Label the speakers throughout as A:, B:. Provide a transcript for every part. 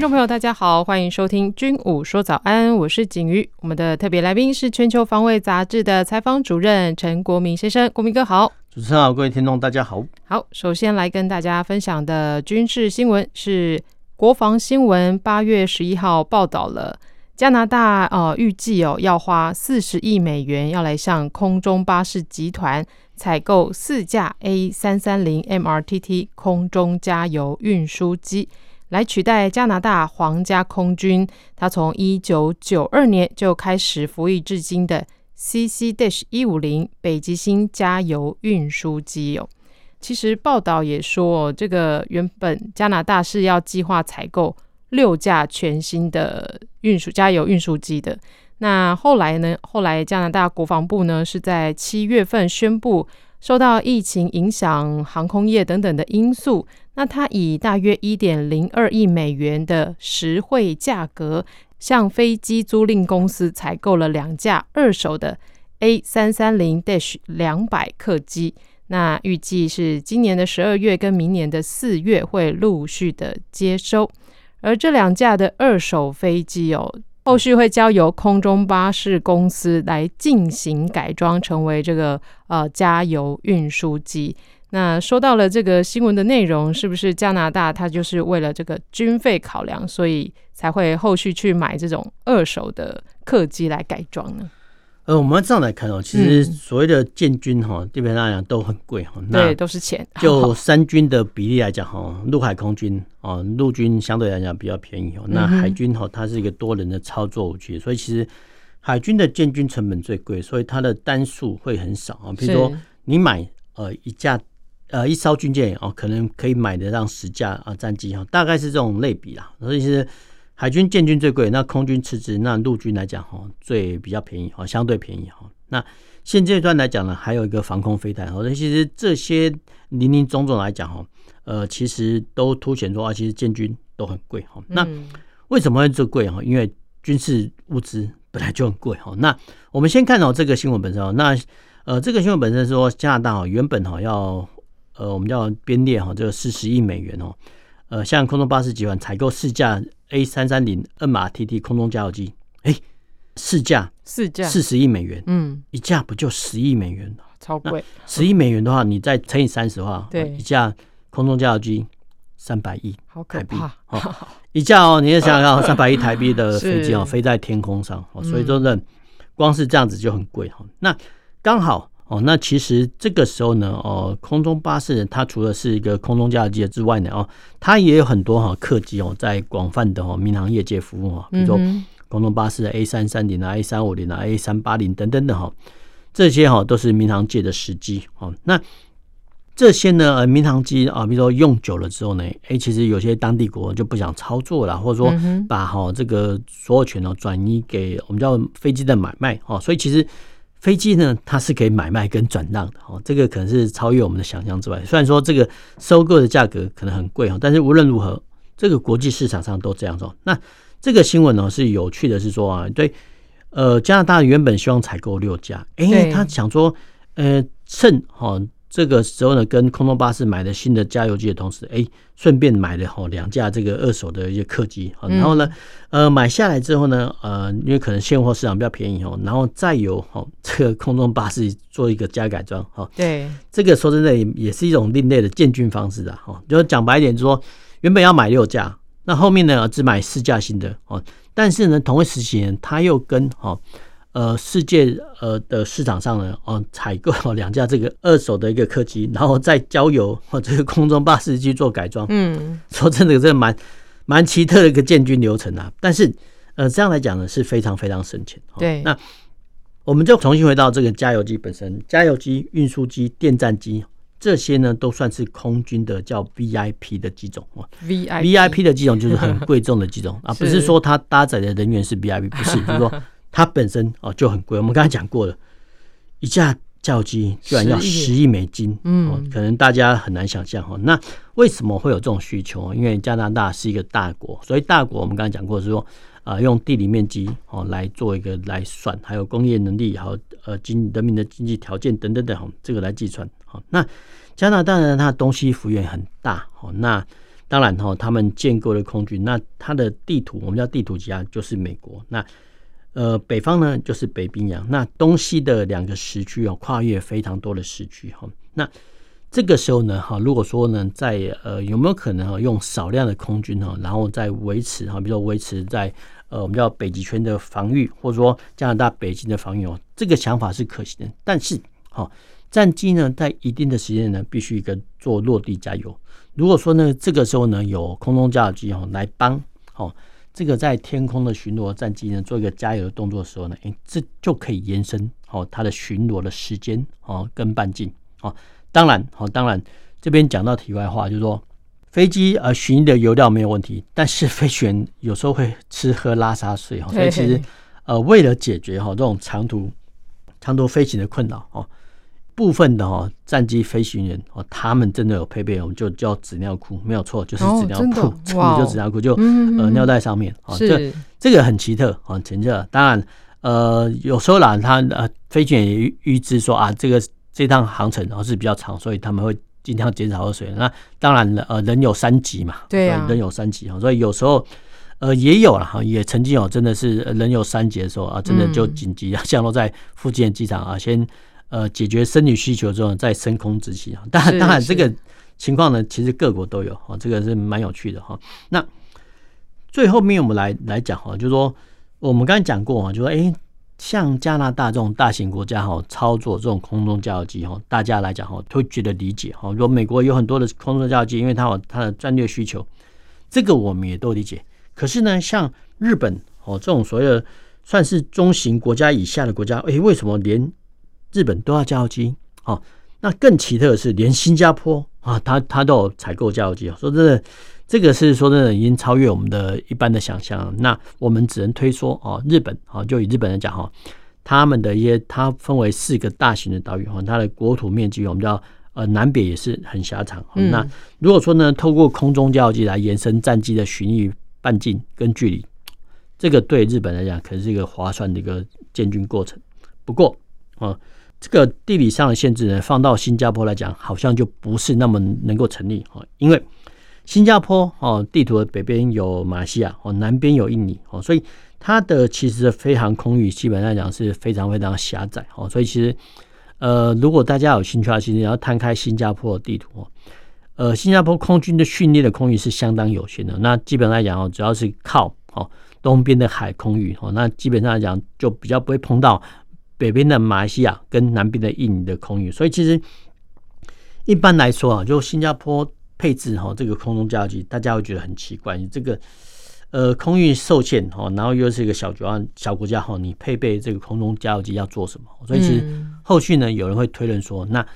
A: 听众朋友，大家好，欢迎收听《军武说早安》，我是景瑜。我们的特别来宾是《全球防卫杂志》的采访主任陈国民先生，国民哥好。
B: 主持人好，各位听众大家好。
A: 好，首先来跟大家分享的军事新闻是国防新闻，八月十一号报道了。加拿大呃预计哦要花四十亿美元，要来向空中巴士集团采购四架 A 三三零 MRTT 空中加油运输机，来取代加拿大皇家空军，它从一九九二年就开始服役至今的 CC- 一五零北极星加油运输机哦。其实报道也说，这个原本加拿大是要计划采购。六架全新的运输加油运输机的，那后来呢？后来加拿大国防部呢是在七月份宣布，受到疫情影响、航空业等等的因素，那它以大约一点零二亿美元的实惠价格，向飞机租赁公司采购了两架二手的 A 三三零 Dash 两百客机，那预计是今年的十二月跟明年的四月会陆续的接收。而这两架的二手飞机哦，后续会交由空中巴士公司来进行改装，成为这个呃加油运输机。那说到了这个新闻的内容，是不是加拿大它就是为了这个军费考量，所以才会后续去买这种二手的客机来改装呢？
B: 呃，我们这样来看哦，其实所谓的建军哈，基本上来讲都很贵哈。
A: 对，都是钱。
B: 就三军的比例来讲哈，陆海空军哦，陆军相对来讲比较便宜哦。那海军哈，它是一个多人的操作武器，所以其实海军的建军成本最贵，所以它的单数会很少啊。比如说你买呃一架呃一艘军舰哦，可能可以买得上十架啊战机哈，大概是这种类比啦。所以其实。海军建军最贵，那空军次之，那陆军来讲哈，最比较便宜哈，相对便宜哈。那现阶段来讲呢，还有一个防空飞弹，所以其实这些林林总总来讲哈，呃，其实都凸显出啊，其实建军都很贵哈。那为什么会这么贵哈？因为军事物资本来就很贵哈。那我们先看到这个新闻本身哦，那呃，这个新闻本身说加拿大哈原本哈要呃，我们叫编列哈这个四十亿美元哦，呃，向空中巴士集团采购四架。A 三三零 MRTT 空中加油机，哎，四架，四架四十亿美元，嗯，一架不就十亿美元？
A: 超贵！
B: 十亿美元的话，你再乘以三十的话，对，一架空中加油机三百亿，好可怕！哦，一架哦，你也想想看，三百亿台币的 飞机哦，飞在天空上，哦所以说呢，光是这样子就很贵哈。那刚好。哦，那其实这个时候呢，哦，空中巴士它除了是一个空中加油机之外呢，哦，它也有很多哈客机哦，在广泛的哦民航业界服务啊，比如说空中巴士的 A 三三零啊、A 三五零啊、A 三八零等等的哈，这些哈都是民航界的时机哦。那这些呢，呃，民航机啊，比如说用久了之后呢，哎，其实有些当地国就不想操作了，或者说把哈这个所有权哦转移给我们叫飞机的买卖哦，所以其实。飞机呢，它是可以买卖跟转让的哦，这个可能是超越我们的想象之外。虽然说这个收购的价格可能很贵哦，但是无论如何，这个国际市场上都这样做。那这个新闻呢是有趣的，是说啊，对，呃，加拿大原本希望采购六架，哎，他想说，呃，趁哈。这个时候呢，跟空中巴士买的新的加油机的同时，哎，顺便买了哈两架这个二手的一些客机，然后呢，呃，买下来之后呢，呃，因为可能现货市场比较便宜哦，然后再由哈 这个空中巴士做一个加改装哈。对，这个说真的也是一种另类的建军方式啊，哈，就讲白一点，就是说原本要买六架，那后面呢只买四架新的哦，但是呢，同一时期呢，他又跟哈。呃，世界呃的市场上呢，哦，采购两架这个二手的一个客机，然后再交由或这个空中巴士去做改装。嗯，说真的，这蛮蛮奇特的一个建军流程啊。但是，呃，这样来讲呢，是非常非常省钱。对，那我们就重新回到这个加油机本身，加油机、运输机、电战机这些呢，都算是空军的叫 VIP 的机种哦。VIP VIP 的机种就是很贵重的机种啊，不是说它搭载的人员是 VIP，不是，就是说。它本身哦就很贵。我们刚才讲过了，一架加油机居然要十亿美金，嗯，可能大家很难想象哈。那为什么会有这种需求？因为加拿大是一个大国，所以大国我们刚才讲过是说，啊，用地理面积哦来做一个来算，还有工业能力，还有呃经人民的经济条件等等等，这个来计算。好，那加拿大呢，它东西幅员很大，哦，那当然哈，他们建构的空军，那它的地图我们叫地图家，就是美国。那呃，北方呢就是北冰洋，那东西的两个时区哦，跨越非常多的时区哈。那这个时候呢，哈，如果说呢，在呃有没有可能用少量的空军哈，然后再维持哈，比如说维持在呃我们叫北极圈的防御，或者说加拿大北极的防御哦，这个想法是可行的。但是哈，战机呢在一定的时间呢，必须一个做落地加油。如果说呢，这个时候呢有空中加油机哈来帮哦。这个在天空的巡逻战机呢，做一个加油的动作的时候呢，诶，这就可以延伸哦它的巡逻的时间哦跟半径哦。当然哦，当然这边讲到题外话，就是说飞机呃巡的油料没有问题，但是飞行员有时候会吃喝拉撒睡哈，所以其实呃为了解决哈这种长途长途飞行的困扰哦。部分的哈战机飞行员哦，他们真的有配备，我们就叫纸尿裤，没有错，就是纸尿裤，哦、真的就纸尿裤，就呃尿袋上面啊，这这个很奇特啊，奇特。当然呃，有时候啦，他呃飞行员也预知说啊，这个这趟航程然后是比较长，所以他们会尽量减少喝水。那当然了，呃，人有三急嘛，对啊，人有三急啊，所以有时候呃也有了哈，也曾经有真的是人有三急的时候啊，真的就紧急啊降落在附近的机场啊，先。呃，解决生理需求之后再升空执行啊。当然，当然这个情况呢，其实各国都有哈，这个是蛮有趣的哈。那最后面我们来来讲哈，就是说我们刚才讲过啊，就说哎，像加拿大这种大型国家哈，操作这种空中加油机哈，大家来讲哈，都觉得理解哈。如果美国有很多的空中加油机，因为它有它的战略需求，这个我们也都理解。可是呢，像日本哦这种所谓的算是中型国家以下的国家，哎，为什么连日本都要加油机，哦，那更奇特的是，连新加坡啊，它它都有采购加油机。说真的，这个是说真的已经超越我们的一般的想象。那我们只能推说，哦，日本，哦，就以日本来讲，哈，他们的一些，它分为四个大型的岛屿，哈，它的国土面积，我们叫呃南北也是很狭长。那如果说呢，透过空中加油机来延伸战机的巡弋半径跟距离，这个对日本来讲，可能是一个划算的一个建军过程。不过，啊。这个地理上的限制呢，放到新加坡来讲，好像就不是那么能够成立哦。因为新加坡哦，地图的北边有马来西亚哦，南边有印尼哦，所以它的其实的飞航空域基本上讲是非常非常狭窄哦。所以其实呃，如果大家有兴趣的话，其实要摊开新加坡的地图哦，呃，新加坡空军的训练的空域是相当有限的。那基本上来讲哦，主要是靠哦东边的海空域哦，那基本上来讲就比较不会碰到。北边的马来西亚跟南边的印尼的空域，所以其实一般来说啊，就新加坡配置哈这个空中加油机，大家会觉得很奇怪，你这个呃空域受限哈，然后又是一个小国家小国家哈，你配备这个空中加油机要做什么？所以其实后续呢，有人会推论说，那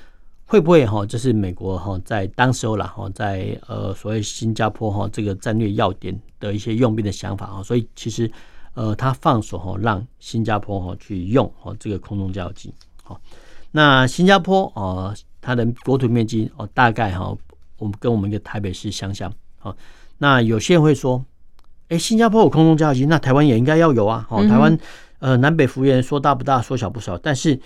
B: 会不会哈，这是美国哈在当时候啦哈，在呃所谓新加坡哈这个战略要点的一些用兵的想法啊？所以其实。呃，他放手哈，让新加坡哈去用哦这个空中加油机。好，那新加坡哦，它的国土面积哦大概哈，我们跟我们一个台北市相像。好，那有些人会说，哎，新加坡有空中加油机，那台湾也应该要有啊。好，台湾呃南北幅员说大不大，说小不小，但是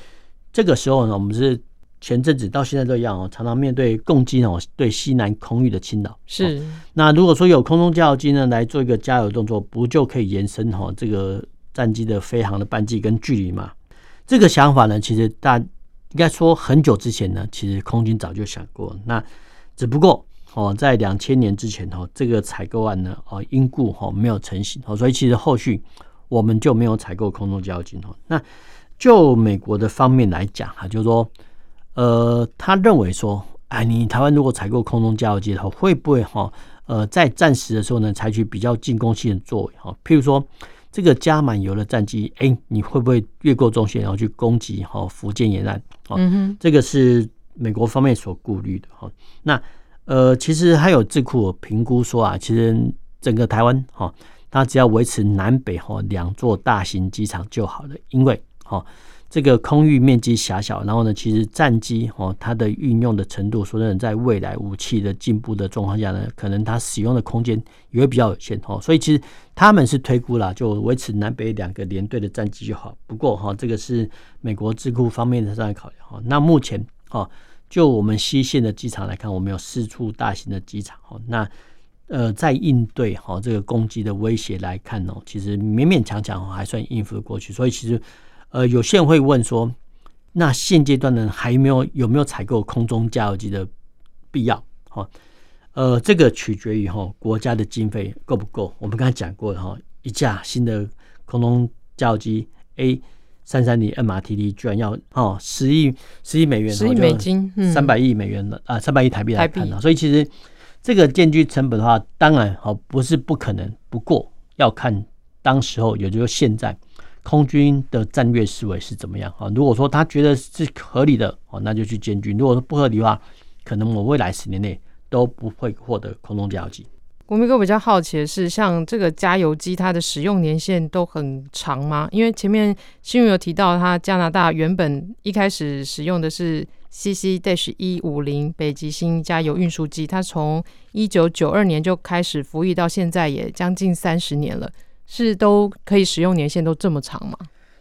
B: 这个时候呢，我们是。前阵子到现在都一样哦，常常面对共机哦对西南空域的侵扰。是，那如果说有空中加油机呢，来做一个加油动作，不就可以延伸哈这个战机的飞航的半径跟距离吗？这个想法呢，其实大应该说很久之前呢，其实空军早就想过。那只不过哦，在两千年之前哦，这个采购案呢哦因故哈没有成型哦，所以其实后续我们就没有采购空中加油机哦。那就美国的方面来讲哈，就是说。呃，他认为说，哎，你台湾如果采购空中加油机的话，会不会哈，呃，在战时的时候呢，采取比较进攻性的作为哈？譬如说，这个加满油的战机，哎，你会不会越过中线，然后去攻击哈福建沿岸？嗯哼，这个是美国方面所顾虑的哈。那呃，其实还有智库评估说啊，其实整个台湾哈，它只要维持南北哈两座大型机场就好了，因为哈。这个空域面积狭小，然后呢，其实战机哦，它的运用的程度，说真的，在未来武器的进步的状况下呢，可能它使用的空间也会比较有限哦。所以其实他们是推估啦，就维持南北两个联队的战机就好。不过哈，这个是美国智库方面的在考量哈。那目前哈，就我们西线的机场来看，我们有四处大型的机场哈。那呃，在应对哈这个攻击的威胁来看哦，其实勉勉强强还算应付得过去。所以其实。呃，有些人会问说，那现阶段呢，还没有有没有采购空中加油机的必要？哈，呃，这个取决于哈国家的经费够不够。我们刚才讲过的哈，一架新的空中加油机 A 三三零 MRTD 居然要哦十亿十亿美元，
A: 十亿美金，
B: 三百亿美元的啊，三百亿台币来看的。所以其实这个建机成本的话，当然好不是不可能，不过要看当时候，也就是现在。空军的战略思维是怎么样啊？如果说他觉得是合理的哦，那就去建军；如果说不合理的话，可能我未来十年内都不会获得空中加油机。
A: 国铭哥比较好奇的是，像这个加油机，它的使用年限都很长吗？因为前面新闻有提到，它加拿大原本一开始使用的是 C C D H 一五零北极星加油运输机，它从一九九二年就开始服役，到现在也将近三十年了。是都可以使用年限都这么长吗？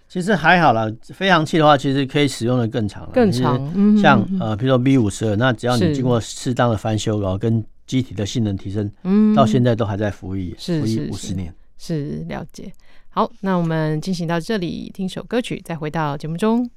B: 其实还好啦，飞行器的话，其实可以使用的更长，
A: 更长。
B: 像呃，比如说 B 五十二，那只要你经过适当的翻修，然后跟机体的性能提升，嗯，到现在都还在服役，服役五十年。
A: 是了解。好，那我们进行到这里，听首歌曲，再回到节目中。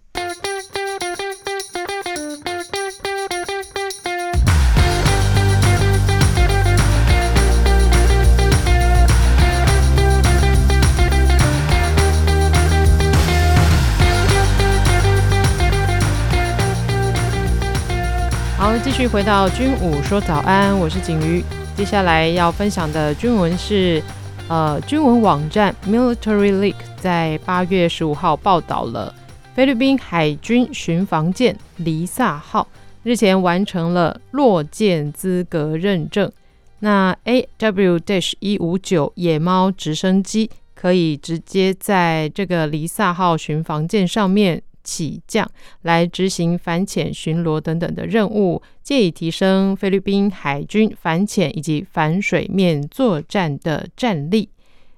A: 继续回到军武说早安，我是景瑜。接下来要分享的军文是，呃，军文网站 Military Leak 在八月十五号报道了菲律宾海军巡防舰黎萨号日前完成了落舰资格认证。那 AW- 一五九野猫直升机可以直接在这个黎萨号巡防舰上面。起降来执行反潜巡逻等等的任务，借以提升菲律宾海军反潜以及反水面作战的战力。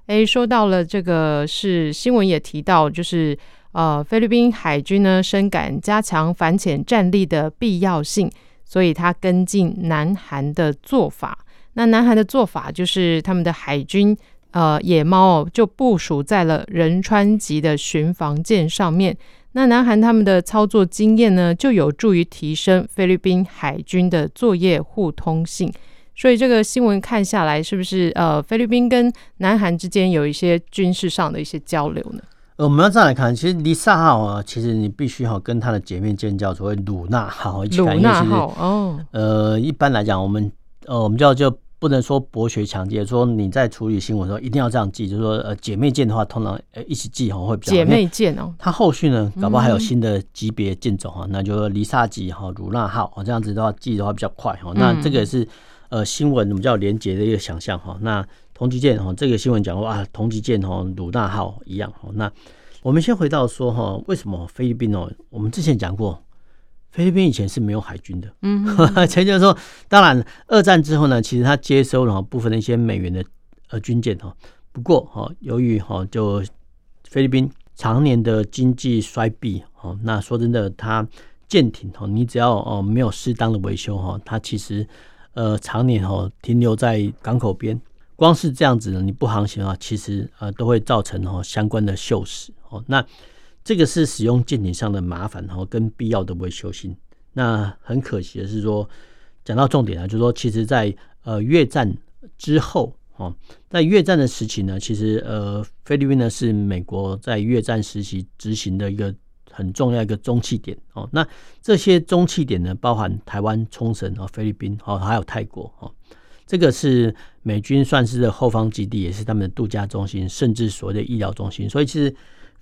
A: 诶，说到了这个，是新闻也提到，就是呃，菲律宾海军呢深感加强反潜战力的必要性，所以他跟进南韩的做法。那南韩的做法就是他们的海军呃野猫就部署在了仁川级的巡防舰上面。那南韩他们的操作经验呢，就有助于提升菲律宾海军的作业互通性。所以这个新闻看下来，是不是呃菲律宾跟南韩之间有一些军事上的一些交流呢？
B: 呃，我们要再来看，其实黎萨号啊，其实你必须哈跟它的姐妹舰叫所谓鲁纳号一起看，
A: 鲁纳号哦。
B: 呃，一般来讲，我们呃我们叫就。不能说博学强记，说你在处理新闻的时候一定要这样记，就是说呃姐妹舰的话，通常呃一起记哈会比较。
A: 姐妹舰哦，
B: 它后续呢，搞不好还有新的级别舰种哈，嗯、那就黎萨级哈、鲁纳号这样子的话记的话比较快哈。那这个也是呃新闻我们叫连结的一个想象哈。那同级舰哈，这个新闻讲过啊，同级舰哈、鲁纳号一样哈。那我们先回到说哈，为什么菲律宾哦？我们之前讲过。菲律宾以前是没有海军的，嗯，前就是说，当然二战之后呢，其实他接收了部分的一些美元的呃军舰哈，不过哈，由于哈就菲律宾常年的经济衰敝哈，那说真的，它舰艇哈，你只要哦没有适当的维修哈，它其实呃常年哈停留在港口边，光是这样子呢，你不航行啊，其实呃都会造成哈相关的锈蚀哦，那。这个是使用舰艇上的麻烦哈，跟必要的维修性。那很可惜的是说，讲到重点啊，就是说，其实在呃越战之后哈，在越战的时期呢，其实呃菲律宾呢是美国在越战时期执行的一个很重要一个中气点哦。那这些中气点呢，包含台湾、冲绳啊、菲律宾哦，还有泰国哦。这个是美军算是的后方基地，也是他们的度假中心，甚至所谓的医疗中心。所以其实。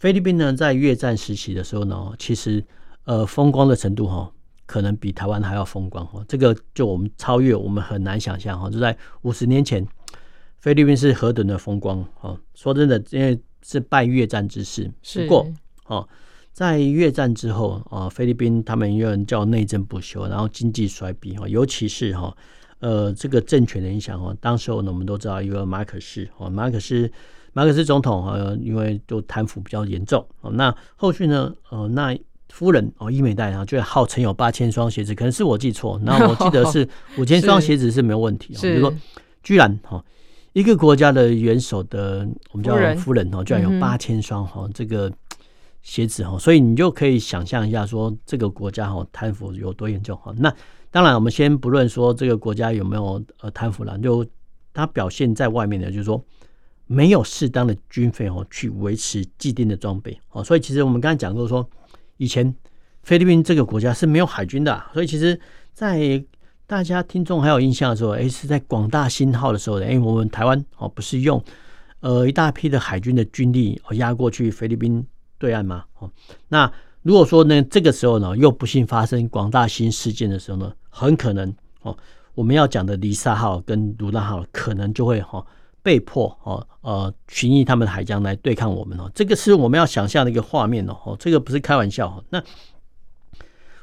B: 菲律宾呢，在越战时期的时候呢，其实呃风光的程度哈，可能比台湾还要风光哈。这个就我们超越，我们很难想象哈。就在五十年前，菲律宾是何等的风光哦！说真的，因为是拜越战之势。不过哦，在越战之后啊，菲律宾他们有人叫内政不修，然后经济衰敝哦，尤其是哈呃这个政权的影响哦。当时候呢，我们都知道一个马可仕哦，马可仕马克思总统呃，因为就贪腐比较严重哦。那后续呢，呃，那夫人哦伊美代啊，就号称有八千双鞋子，可能是我记错，那我记得是 五千双鞋子是没有问题哦。就是说，居然哈。一个国家的元首的，我们叫夫人哦，居然有八千双哈这个鞋子哈，所以你就可以想象一下，说这个国家哈贪腐有多严重哈。那当然，我们先不论说这个国家有没有呃贪腐了，就它表现在外面的，就是说没有适当的军费哦去维持既定的装备哦。所以其实我们刚才讲过说，以前菲律宾这个国家是没有海军的，所以其实，在大家听众还有印象的时候，哎，是在广大新号的时候，哎，我们台湾哦，不是用呃一大批的海军的军力哦压过去菲律宾对岸吗？哦，那如果说呢，这个时候呢，又不幸发生广大新事件的时候呢，很可能哦，我们要讲的黎萨号跟鲁拉号可能就会哈被迫哦呃巡弋他们的海疆来对抗我们哦，这个是我们要想象的一个画面哦，这个不是开玩笑。那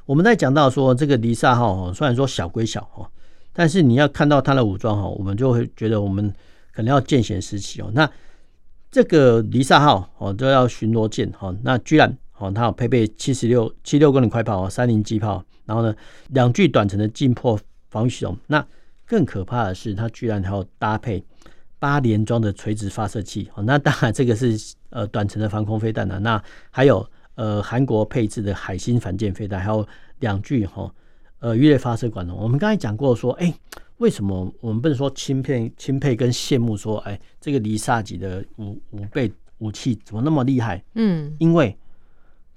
B: 我们在讲到说这个黎萨号哦，虽然说小归小哈，但是你要看到它的武装哈，我们就会觉得我们可能要见贤思齐哦。那这个黎萨号哦，都要巡逻舰哈，那居然哦，它有配备七十六七六公里快炮、三零机炮，然后呢，两具短程的近迫防御系统。那更可怕的是，它居然还要搭配八连装的垂直发射器哦。那当然，这个是呃短程的防空飞弹的。那还有。呃，韩国配置的海星反舰飞弹，还有两具哈，呃，鱼雷发射管哦。我们刚才讲过说，哎、欸，为什么我们不能说钦佩、钦佩跟羡慕说，哎、欸，这个离萨级的武武备武器怎么那么厉害？嗯，因为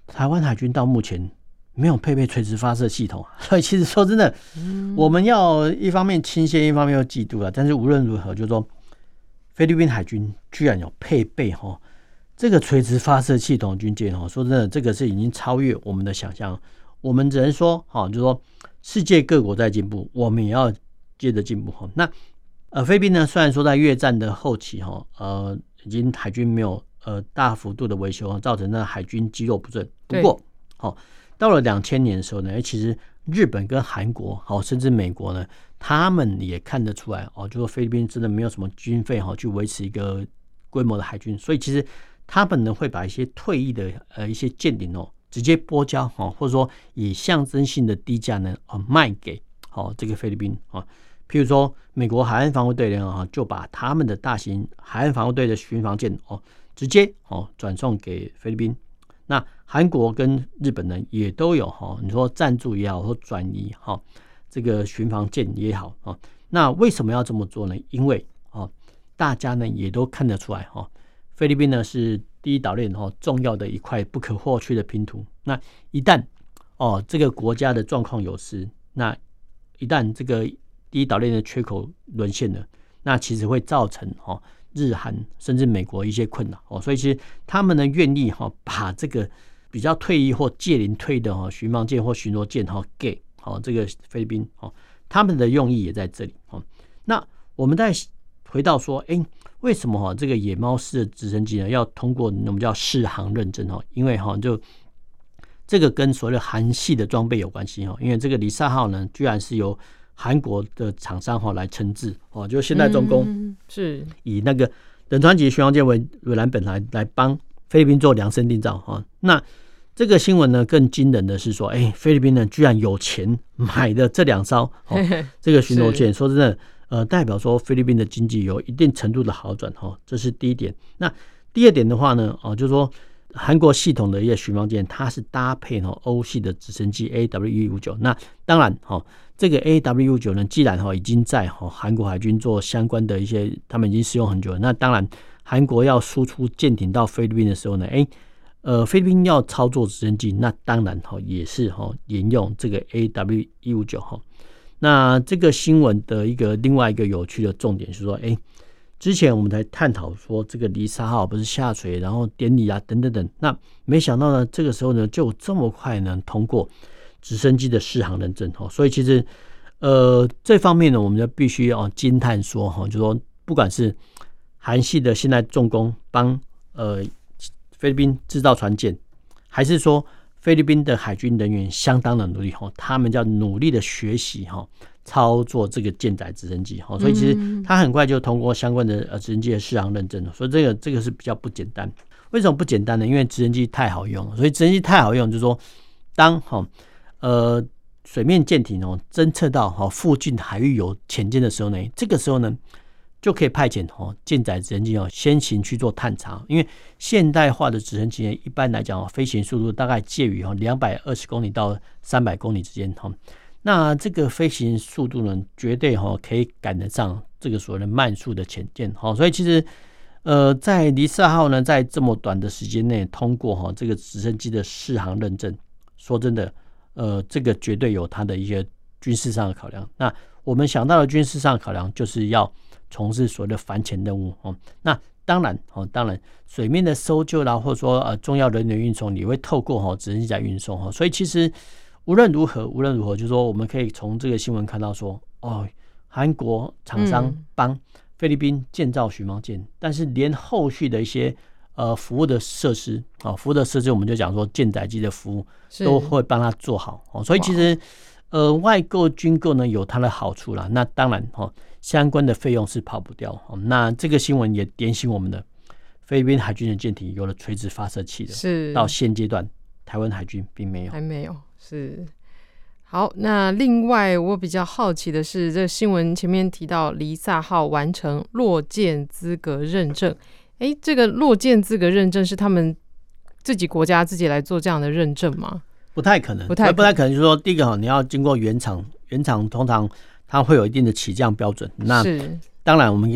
B: 台湾海军到目前没有配备垂直发射系统，所以其实说真的，我们要一方面钦羡，一方面又嫉妒啊。但是无论如何，就是说菲律宾海军居然有配备哈。这个垂直发射系统军舰哦，说真的，这个是已经超越我们的想象。我们只能说，哈，就是说世界各国在进步，我们也要接着进步哈。那呃，菲律宾呢，虽然说在越战的后期哈，呃，已经海军没有呃大幅度的维修，造成那海军肌肉不振。不过，好，到了两千年的时候呢，其实日本跟韩国，好，甚至美国呢，他们也看得出来哦，就说菲律宾真的没有什么军费哈，去维持一个规模的海军，所以其实。他们呢会把一些退役的呃一些舰艇哦直接拨交哈，或者说以象征性的低价呢啊卖给哦这个菲律宾啊，譬如说美国海岸防卫队呢啊就把他们的大型海岸防卫队的巡防舰哦直接哦转送给菲律宾。那韩国跟日本呢也都有哈，你说赞助也好或转移哈这个巡防舰也好啊，那为什么要这么做呢？因为啊大家呢也都看得出来哈。菲律宾呢是第一岛链哈重要的一块不可或缺的拼图。那一旦哦这个国家的状况有失，那一旦这个第一岛链的缺口沦陷了，那其实会造成哈日韩甚至美国一些困扰哦。所以其实他们呢愿意哈把这个比较退役或借龄退的哈巡防舰或巡逻舰哈给好这个菲律宾哦，他们的用意也在这里哦。那我们再回到说，哎。为什么哈这个野猫式的直升机呢要通过我们叫试航认证哈？因为哈就这个跟所谓的韩系的装备有关系哈。因为这个黎萨号呢，居然是由韩国的厂商哈来称制哦，就现代重工是以那个冷川级巡洋舰为为蓝本来来帮菲律宾做量身定造哈。那这个新闻呢更惊人的是说，哎，菲律宾呢居然有钱买的这两艘哦，这个巡逻舰，说真的。呃，代表说菲律宾的经济有一定程度的好转哈，这是第一点。那第二点的话呢，哦，就是说韩国系统的一些巡防舰，它是搭配哈欧系的直升机 AW 一五九。那当然哈，这个 AW 一五九呢，既然哈已经在哈韩国海军做相关的一些，他们已经使用很久了。那当然，韩国要输出舰艇到菲律宾的时候呢，哎，呃，菲律宾要操作直升机，那当然哈也是哈沿用这个 AW 一五九哈。那这个新闻的一个另外一个有趣的重点是说，哎，之前我们在探讨说这个黎沙号不是下水，然后典礼啊等等等，那没想到呢，这个时候呢就这么快能通过直升机的试航认证哦，所以其实呃这方面呢，我们就必须要惊叹说哈，就说不管是韩系的现代重工帮呃菲律宾制造船舰，还是说菲律宾的海军人员相当的努力哈，他们叫努力的学习哈，操作这个舰载直升机哈，所以其实他很快就通过相关的呃直升机的适航认证了，所以这个这个是比较不简单。为什么不简单呢？因为直升机太好用了，所以直升机太好用，就是说当哈呃。水面舰艇哦，侦测到哈附近海域有潜舰的时候呢，这个时候呢就可以派遣哦舰载直升机哦先行去做探查。因为现代化的直升机一般来讲哦，飞行速度大概介于哈两百二十公里到三百公里之间哈。那这个飞行速度呢，绝对哈可以赶得上这个所谓的慢速的潜舰哈。所以其实呃，在黎萨号呢，在这么短的时间内通过哈这个直升机的试航认证，说真的。呃，这个绝对有它的一些军事上的考量。那我们想到的军事上的考量，就是要从事所谓的反潜任务哦。那当然哦，当然水面的搜救啦，或者说呃重要人员运送，你会透过哈直升机来运送哈。所以其实无论如何，无论如何，就是说我们可以从这个新闻看到说，哦，韩国厂商帮菲律宾建造巡防舰，但是连后续的一些。呃，服务的设施啊，服务的设施，我们就讲说舰载机的服务都会帮他做好哦。所以其实呃，外购军购呢有它的好处啦。那当然哈，相关的费用是跑不掉。那这个新闻也点醒我们的菲律宾海军的舰艇有了垂直发射器的。是到现阶段，台湾海军并没有，
A: 还没有。是好，那另外我比较好奇的是，这个新闻前面提到离萨号完成落舰资格认证。哎，这个落舰资格认证是他们自己国家自己来做这样的认证吗？
B: 不太可能，不太不太可能。就是说，第一个哈，你要经过原厂，原厂通常它会有一定的起降标准。那是当然，我们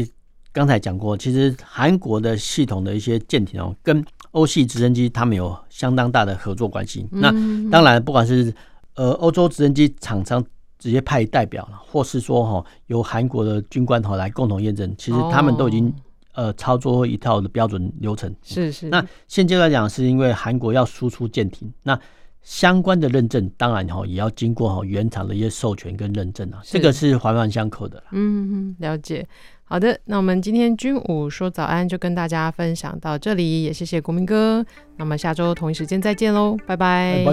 B: 刚才讲过，其实韩国的系统的一些舰艇哦，跟欧系直升机他们有相当大的合作关系。嗯、那当然，不管是呃欧洲直升机厂商直接派代表，或是说哈由韩国的军官哈来共同验证，其实他们都已经。呃，操作一套的标准流程是是。那现阶段来讲，是因为韩国要输出舰艇，那相关的认证当然哈也要经过哈原厂的一些授权跟认证啊，这个是环环相扣的。
A: 嗯嗯，了解。好的，那我们今天军武说早安就跟大家分享到这里，也谢谢国民哥。那么下周同一时间再见喽，拜拜。